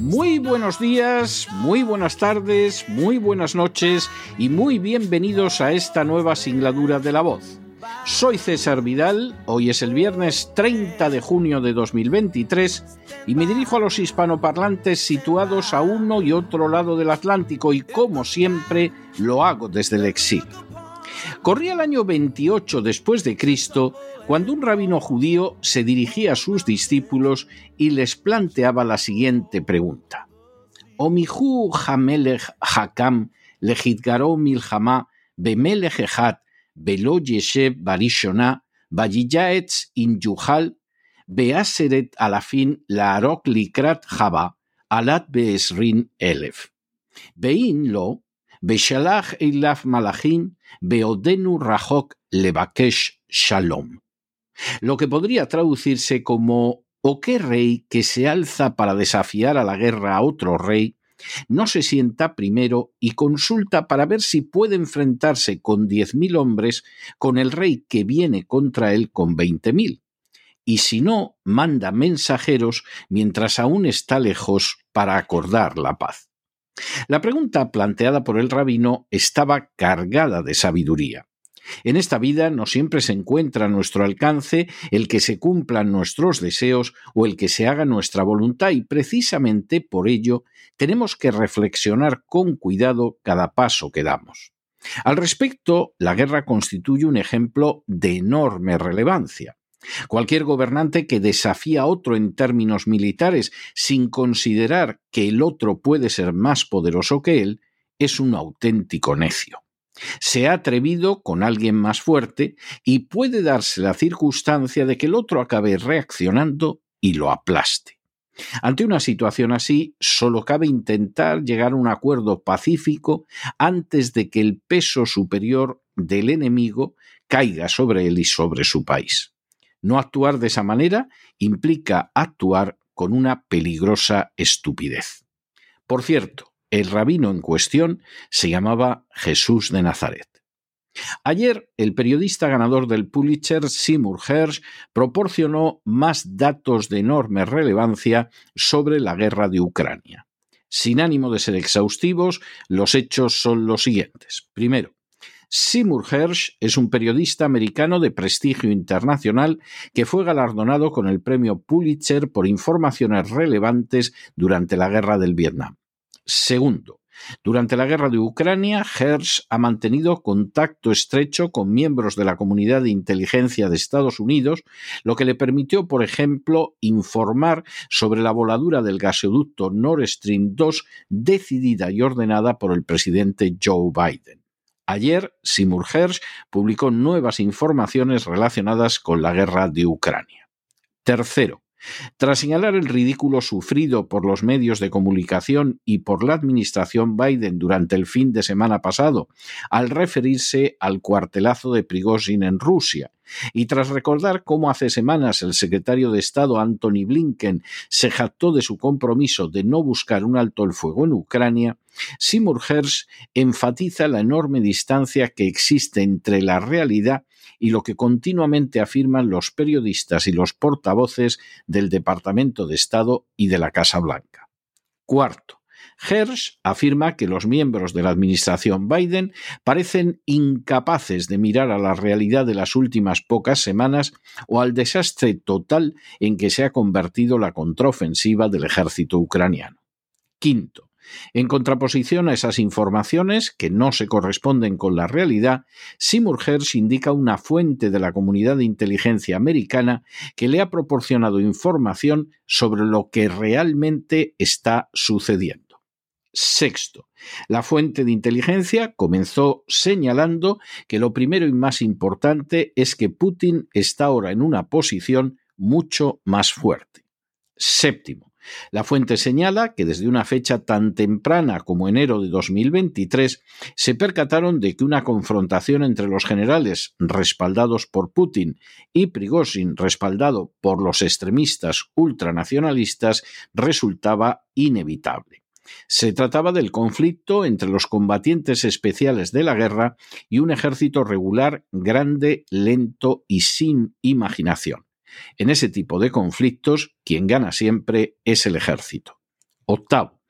Muy buenos días, muy buenas tardes, muy buenas noches y muy bienvenidos a esta nueva singladura de la voz. Soy César Vidal, hoy es el viernes 30 de junio de 2023 y me dirijo a los hispanoparlantes situados a uno y otro lado del Atlántico y como siempre lo hago desde el exilio. Corría el año 28 después de Cristo cuando un rabino judío se dirigía a sus discípulos y les planteaba la siguiente pregunta: Omihu Hamelech Hakam lehitgaro milhama bemelech echad velo yeshev barishona vayiyaetz in yuhal beaseret alafin laarok likrat java alat beesrin elef. Vein lo Beshalach Eilaf Malachim, Beodenu Rahok Lebakesh Shalom. Lo que podría traducirse como ¿O qué rey que se alza para desafiar a la guerra a otro rey no se sienta primero y consulta para ver si puede enfrentarse con diez mil hombres con el rey que viene contra él con veinte mil? Y si no, manda mensajeros mientras aún está lejos para acordar la paz. La pregunta planteada por el rabino estaba cargada de sabiduría. En esta vida no siempre se encuentra a nuestro alcance el que se cumplan nuestros deseos o el que se haga nuestra voluntad y precisamente por ello tenemos que reflexionar con cuidado cada paso que damos. Al respecto, la guerra constituye un ejemplo de enorme relevancia. Cualquier gobernante que desafía a otro en términos militares sin considerar que el otro puede ser más poderoso que él es un auténtico necio. Se ha atrevido con alguien más fuerte y puede darse la circunstancia de que el otro acabe reaccionando y lo aplaste. Ante una situación así, solo cabe intentar llegar a un acuerdo pacífico antes de que el peso superior del enemigo caiga sobre él y sobre su país. No actuar de esa manera implica actuar con una peligrosa estupidez. Por cierto, el rabino en cuestión se llamaba Jesús de Nazaret. Ayer, el periodista ganador del Pulitzer, Seymour Hersh, proporcionó más datos de enorme relevancia sobre la guerra de Ucrania. Sin ánimo de ser exhaustivos, los hechos son los siguientes. Primero, Seymour Hersh es un periodista americano de prestigio internacional que fue galardonado con el premio Pulitzer por informaciones relevantes durante la guerra del Vietnam. Segundo, durante la guerra de Ucrania, Hersh ha mantenido contacto estrecho con miembros de la comunidad de inteligencia de Estados Unidos, lo que le permitió, por ejemplo, informar sobre la voladura del gasoducto Nord Stream 2 decidida y ordenada por el presidente Joe Biden. Ayer, Seymour Hersh publicó nuevas informaciones relacionadas con la guerra de Ucrania. Tercero, tras señalar el ridículo sufrido por los medios de comunicación y por la administración Biden durante el fin de semana pasado, al referirse al cuartelazo de Prigozhin en Rusia, y tras recordar cómo hace semanas el secretario de Estado Anthony Blinken se jactó de su compromiso de no buscar un alto el fuego en Ucrania, Seymour Hersh enfatiza la enorme distancia que existe entre la realidad y lo que continuamente afirman los periodistas y los portavoces del Departamento de Estado y de la Casa Blanca. Cuarto, Hersh afirma que los miembros de la administración Biden parecen incapaces de mirar a la realidad de las últimas pocas semanas o al desastre total en que se ha convertido la contraofensiva del ejército ucraniano. Quinto, en contraposición a esas informaciones, que no se corresponden con la realidad, Seymour Hersh indica una fuente de la comunidad de inteligencia americana que le ha proporcionado información sobre lo que realmente está sucediendo. Sexto, la fuente de inteligencia comenzó señalando que lo primero y más importante es que Putin está ahora en una posición mucho más fuerte. Séptimo, la fuente señala que desde una fecha tan temprana como enero de 2023 se percataron de que una confrontación entre los generales respaldados por Putin y Prigozhin respaldado por los extremistas ultranacionalistas resultaba inevitable. Se trataba del conflicto entre los combatientes especiales de la guerra y un ejército regular grande, lento y sin imaginación. En ese tipo de conflictos, quien gana siempre es el ejército. Octavo.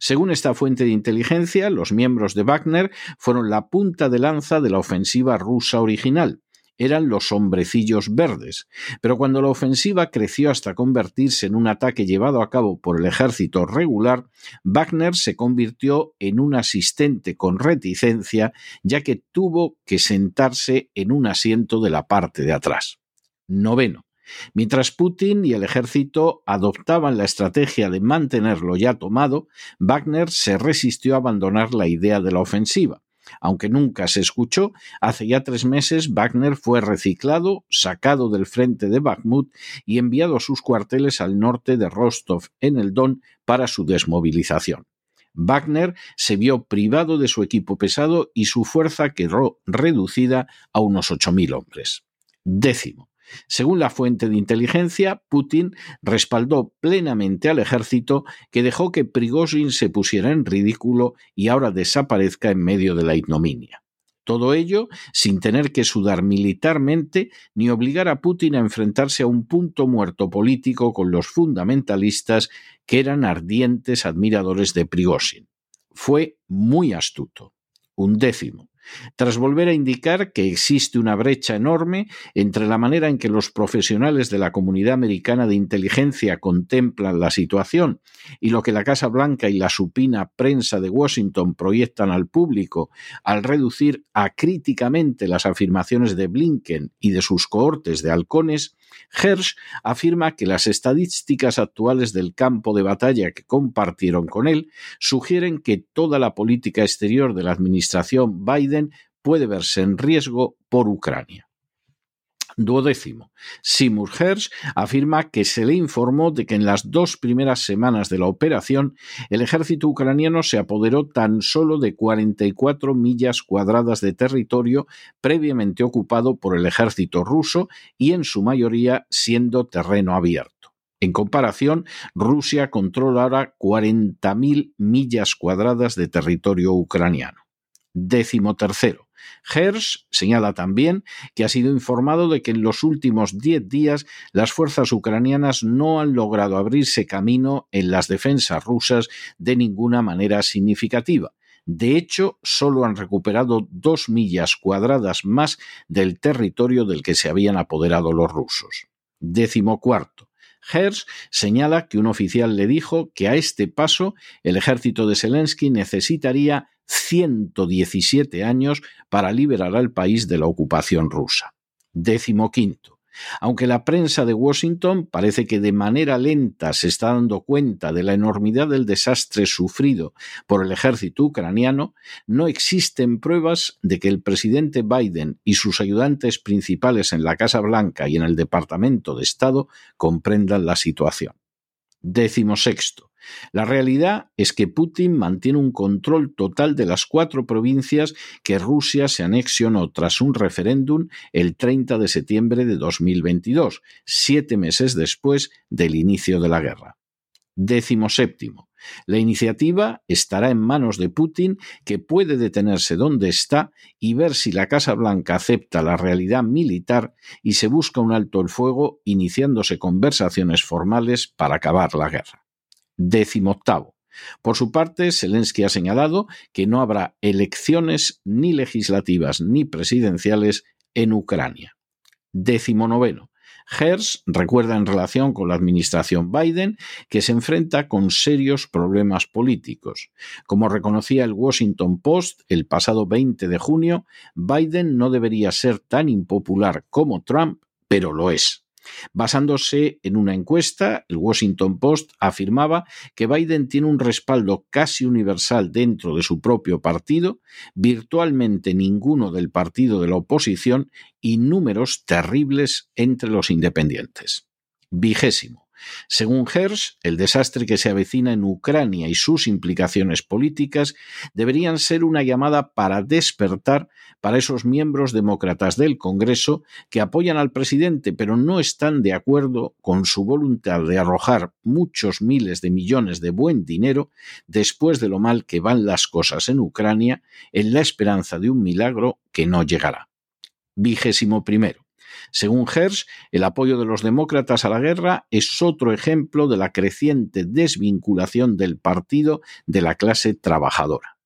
Según esta fuente de inteligencia, los miembros de Wagner fueron la punta de lanza de la ofensiva rusa original, eran los hombrecillos verdes, pero cuando la ofensiva creció hasta convertirse en un ataque llevado a cabo por el ejército regular, Wagner se convirtió en un asistente con reticencia, ya que tuvo que sentarse en un asiento de la parte de atrás. Noveno. Mientras Putin y el ejército adoptaban la estrategia de mantenerlo ya tomado, Wagner se resistió a abandonar la idea de la ofensiva. Aunque nunca se escuchó, hace ya tres meses Wagner fue reciclado, sacado del frente de Bakhmut y enviado a sus cuarteles al norte de Rostov, en el Don, para su desmovilización. Wagner se vio privado de su equipo pesado y su fuerza quedó reducida a unos 8.000 hombres. Décimo. Según la fuente de inteligencia, Putin respaldó plenamente al ejército que dejó que Prigozhin se pusiera en ridículo y ahora desaparezca en medio de la ignominia. Todo ello sin tener que sudar militarmente ni obligar a Putin a enfrentarse a un punto muerto político con los fundamentalistas que eran ardientes admiradores de Prigozhin. Fue muy astuto. Un décimo tras volver a indicar que existe una brecha enorme entre la manera en que los profesionales de la comunidad americana de inteligencia contemplan la situación y lo que la Casa Blanca y la supina prensa de Washington proyectan al público al reducir acríticamente las afirmaciones de Blinken y de sus cohortes de halcones, Hersh afirma que las estadísticas actuales del campo de batalla que compartieron con él sugieren que toda la política exterior de la administración Biden puede verse en riesgo por Ucrania. Duodécimo. Seymour Hersh afirma que se le informó de que en las dos primeras semanas de la operación el ejército ucraniano se apoderó tan solo de 44 millas cuadradas de territorio previamente ocupado por el ejército ruso y en su mayoría siendo terreno abierto. En comparación, Rusia controla ahora 40.000 millas cuadradas de territorio ucraniano. Décimo tercero. Hersh señala también que ha sido informado de que en los últimos diez días las fuerzas ucranianas no han logrado abrirse camino en las defensas rusas de ninguna manera significativa. De hecho, solo han recuperado dos millas cuadradas más del territorio del que se habían apoderado los rusos. Décimo cuarto. Hersh señala que un oficial le dijo que a este paso el ejército de Zelensky necesitaría 117 años para liberar al país de la ocupación rusa. Décimo quinto. Aunque la prensa de Washington parece que de manera lenta se está dando cuenta de la enormidad del desastre sufrido por el ejército ucraniano, no existen pruebas de que el presidente Biden y sus ayudantes principales en la Casa Blanca y en el Departamento de Estado comprendan la situación. Décimo sexto. La realidad es que Putin mantiene un control total de las cuatro provincias que Rusia se anexionó tras un referéndum el 30 de septiembre de 2022, siete meses después del inicio de la guerra. Décimo séptimo. La iniciativa estará en manos de Putin, que puede detenerse donde está y ver si la Casa Blanca acepta la realidad militar y se busca un alto el fuego, iniciándose conversaciones formales para acabar la guerra. Décimo octavo. Por su parte, Zelensky ha señalado que no habrá elecciones ni legislativas ni presidenciales en Ucrania. Décimo noveno. Hersh recuerda en relación con la administración Biden que se enfrenta con serios problemas políticos. Como reconocía el Washington Post el pasado 20 de junio, Biden no debería ser tan impopular como Trump, pero lo es. Basándose en una encuesta, el Washington Post afirmaba que Biden tiene un respaldo casi universal dentro de su propio partido, virtualmente ninguno del partido de la oposición y números terribles entre los independientes. Vigésimo. Según Hersh, el desastre que se avecina en Ucrania y sus implicaciones políticas deberían ser una llamada para despertar para esos miembros demócratas del Congreso que apoyan al presidente pero no están de acuerdo con su voluntad de arrojar muchos miles de millones de buen dinero después de lo mal que van las cosas en Ucrania en la esperanza de un milagro que no llegará. Vigésimo primero. Según Hersh, el apoyo de los demócratas a la guerra es otro ejemplo de la creciente desvinculación del partido de la clase trabajadora.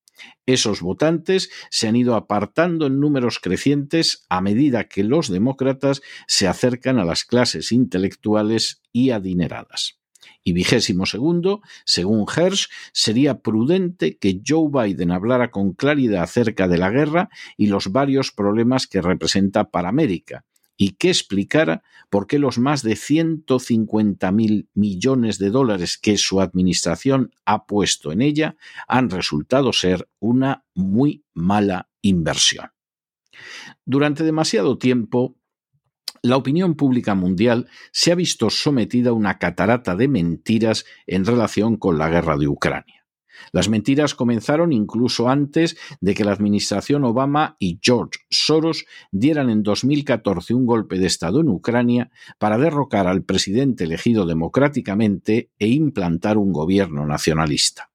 Esos votantes se han ido apartando en números crecientes a medida que los demócratas se acercan a las clases intelectuales y adineradas. Y vigésimo segundo, según Hersh, sería prudente que Joe Biden hablara con claridad acerca de la guerra y los varios problemas que representa para América, y que explicara por qué los más de 150 mil millones de dólares que su administración ha puesto en ella han resultado ser una muy mala inversión. Durante demasiado tiempo, la opinión pública mundial se ha visto sometida a una catarata de mentiras en relación con la guerra de Ucrania. Las mentiras comenzaron incluso antes de que la administración Obama y George Soros dieran en 2014 un golpe de Estado en Ucrania para derrocar al presidente elegido democráticamente e implantar un gobierno nacionalista.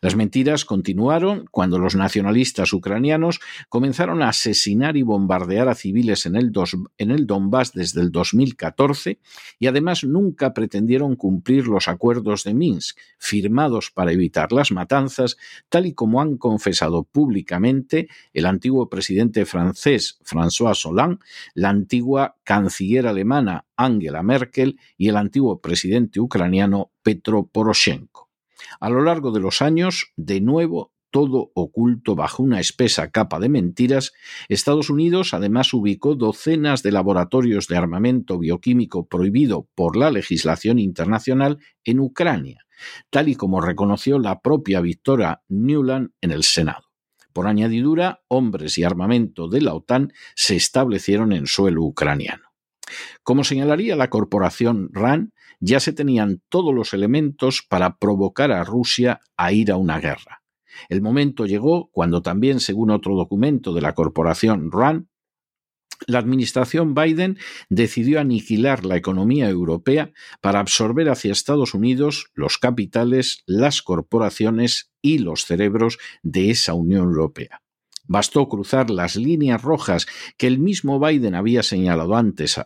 Las mentiras continuaron cuando los nacionalistas ucranianos comenzaron a asesinar y bombardear a civiles en el, en el, Donbass desde el 2014 y además nunca pretendieron cumplir los acuerdos de Minsk, firmados para evitar las matanzas, tal y como han confesado públicamente el antiguo presidente francés François Hollande, la antigua canciller alemana Angela Merkel y el antiguo presidente ucraniano Petro Poroshenko. A lo largo de los años, de nuevo, todo oculto bajo una espesa capa de mentiras, Estados Unidos además ubicó docenas de laboratorios de armamento bioquímico prohibido por la legislación internacional en Ucrania, tal y como reconoció la propia Victoria Newland en el Senado. Por añadidura, hombres y armamento de la OTAN se establecieron en suelo ucraniano. Como señalaría la corporación RAN, ya se tenían todos los elementos para provocar a Rusia a ir a una guerra. El momento llegó cuando también, según otro documento de la corporación RAN, la administración Biden decidió aniquilar la economía europea para absorber hacia Estados Unidos los capitales, las corporaciones y los cerebros de esa Unión Europea. Bastó cruzar las líneas rojas que el mismo Biden había señalado antes,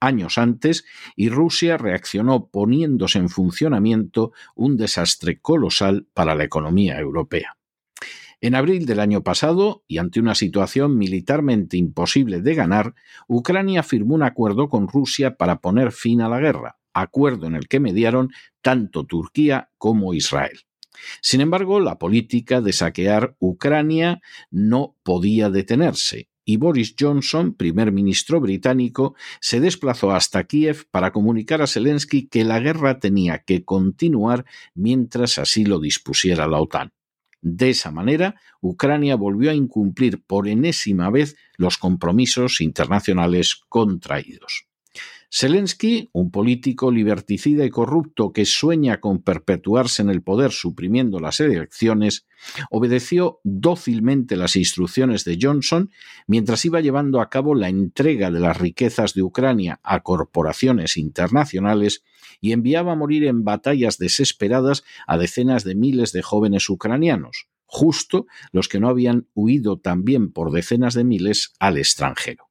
años antes, y Rusia reaccionó poniéndose en funcionamiento un desastre colosal para la economía europea. En abril del año pasado, y ante una situación militarmente imposible de ganar, Ucrania firmó un acuerdo con Rusia para poner fin a la guerra, acuerdo en el que mediaron tanto Turquía como Israel. Sin embargo, la política de saquear Ucrania no podía detenerse, y Boris Johnson, primer ministro británico, se desplazó hasta Kiev para comunicar a Zelensky que la guerra tenía que continuar mientras así lo dispusiera la OTAN. De esa manera, Ucrania volvió a incumplir por enésima vez los compromisos internacionales contraídos. Zelensky, un político liberticida y corrupto que sueña con perpetuarse en el poder suprimiendo las elecciones, obedeció dócilmente las instrucciones de Johnson mientras iba llevando a cabo la entrega de las riquezas de Ucrania a corporaciones internacionales y enviaba a morir en batallas desesperadas a decenas de miles de jóvenes ucranianos, justo los que no habían huido también por decenas de miles al extranjero.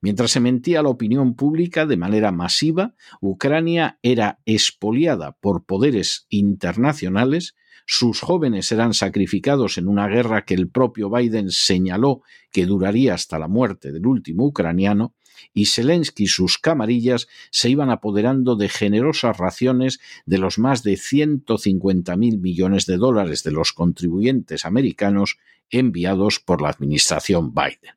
Mientras se mentía a la opinión pública de manera masiva, Ucrania era expoliada por poderes internacionales, sus jóvenes eran sacrificados en una guerra que el propio Biden señaló que duraría hasta la muerte del último ucraniano, y Zelensky y sus camarillas se iban apoderando de generosas raciones de los más de 150 mil millones de dólares de los contribuyentes americanos enviados por la administración Biden.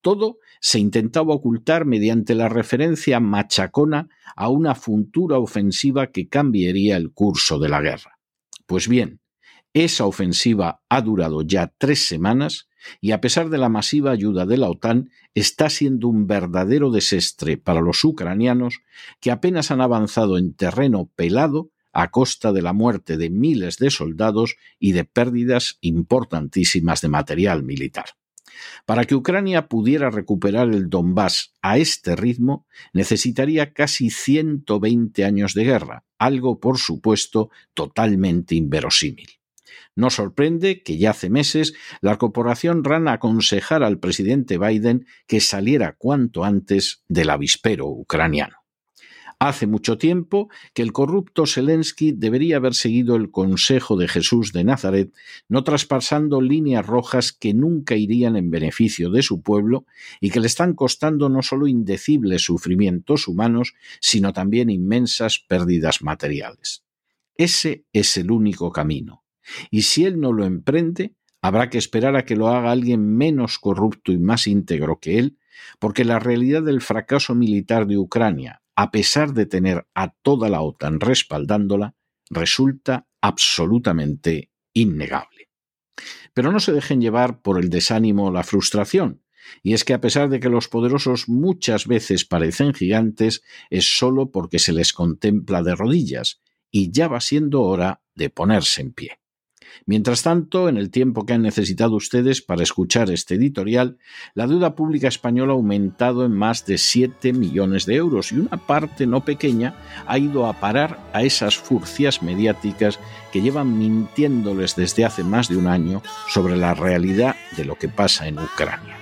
Todo se intentaba ocultar mediante la referencia machacona a una futura ofensiva que cambiaría el curso de la guerra. Pues bien, esa ofensiva ha durado ya tres semanas y a pesar de la masiva ayuda de la OTAN, está siendo un verdadero desastre para los ucranianos que apenas han avanzado en terreno pelado a costa de la muerte de miles de soldados y de pérdidas importantísimas de material militar. Para que Ucrania pudiera recuperar el Donbass a este ritmo, necesitaría casi 120 años de guerra, algo, por supuesto, totalmente inverosímil. No sorprende que ya hace meses la corporación RAN aconsejara al presidente Biden que saliera cuanto antes del avispero ucraniano. Hace mucho tiempo que el corrupto Zelensky debería haber seguido el consejo de Jesús de Nazaret, no traspasando líneas rojas que nunca irían en beneficio de su pueblo y que le están costando no solo indecibles sufrimientos humanos, sino también inmensas pérdidas materiales. Ese es el único camino. Y si él no lo emprende, habrá que esperar a que lo haga alguien menos corrupto y más íntegro que él, porque la realidad del fracaso militar de Ucrania, a pesar de tener a toda la OTAN respaldándola, resulta absolutamente innegable. Pero no se dejen llevar por el desánimo o la frustración, y es que a pesar de que los poderosos muchas veces parecen gigantes, es solo porque se les contempla de rodillas, y ya va siendo hora de ponerse en pie. Mientras tanto, en el tiempo que han necesitado ustedes para escuchar este editorial, la deuda pública española ha aumentado en más de 7 millones de euros y una parte no pequeña ha ido a parar a esas furcias mediáticas que llevan mintiéndoles desde hace más de un año sobre la realidad de lo que pasa en Ucrania.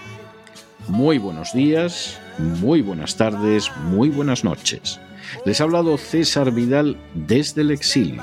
Muy buenos días, muy buenas tardes, muy buenas noches. Les ha hablado César Vidal desde el exilio